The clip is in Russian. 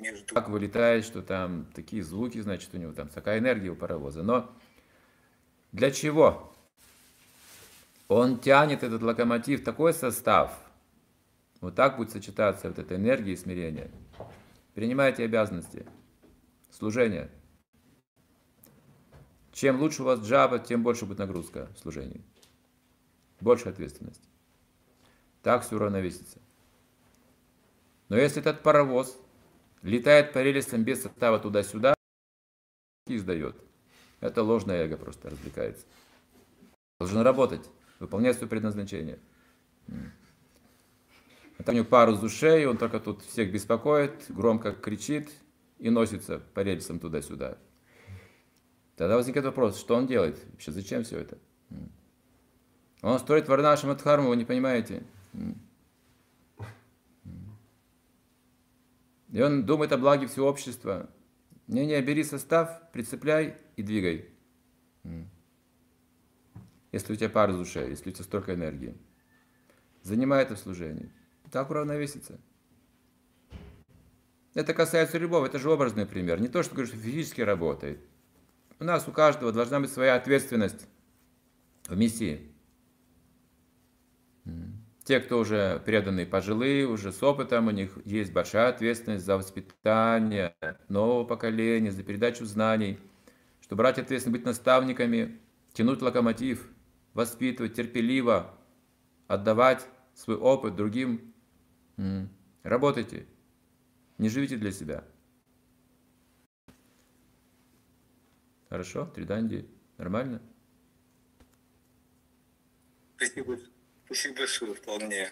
между... как вылетает, что там такие звуки, значит, у него там такая энергия у паровоза. Но для чего? Он тянет этот локомотив, такой состав. Вот так будет сочетаться вот эта энергия и смирение. Принимайте обязанности, служение. Чем лучше у вас джаба, тем больше будет нагрузка в служении. Больше ответственности. Так все уравновесится. Но если этот паровоз летает по рельсам без состава туда-сюда, и издает. Это ложное эго просто развлекается. Должен работать, выполнять свое предназначение. Там у него пару с ушей, он только тут всех беспокоит, громко кричит и носится по рельсам туда-сюда. Тогда возникает вопрос, что он делает? Вообще зачем все это? Он строит Варнашам Адхарму, вы не понимаете? И он думает о благе всего общества. Не-не, бери состав, прицепляй и двигай. Если у тебя пара души, если у тебя столько энергии. Занимай это в служении. Так уравновесится. Это касается любого, это же образный пример. Не то, что говоришь, что физически работает. У нас у каждого должна быть своя ответственность в миссии. Те, кто уже преданные пожилые, уже с опытом, у них есть большая ответственность за воспитание нового поколения, за передачу знаний, что брать ответственность, быть наставниками, тянуть локомотив, воспитывать терпеливо, отдавать свой опыт другим. Работайте, не живите для себя. Хорошо, Триданди, нормально? Спасибо. Спасибо большое, вполне.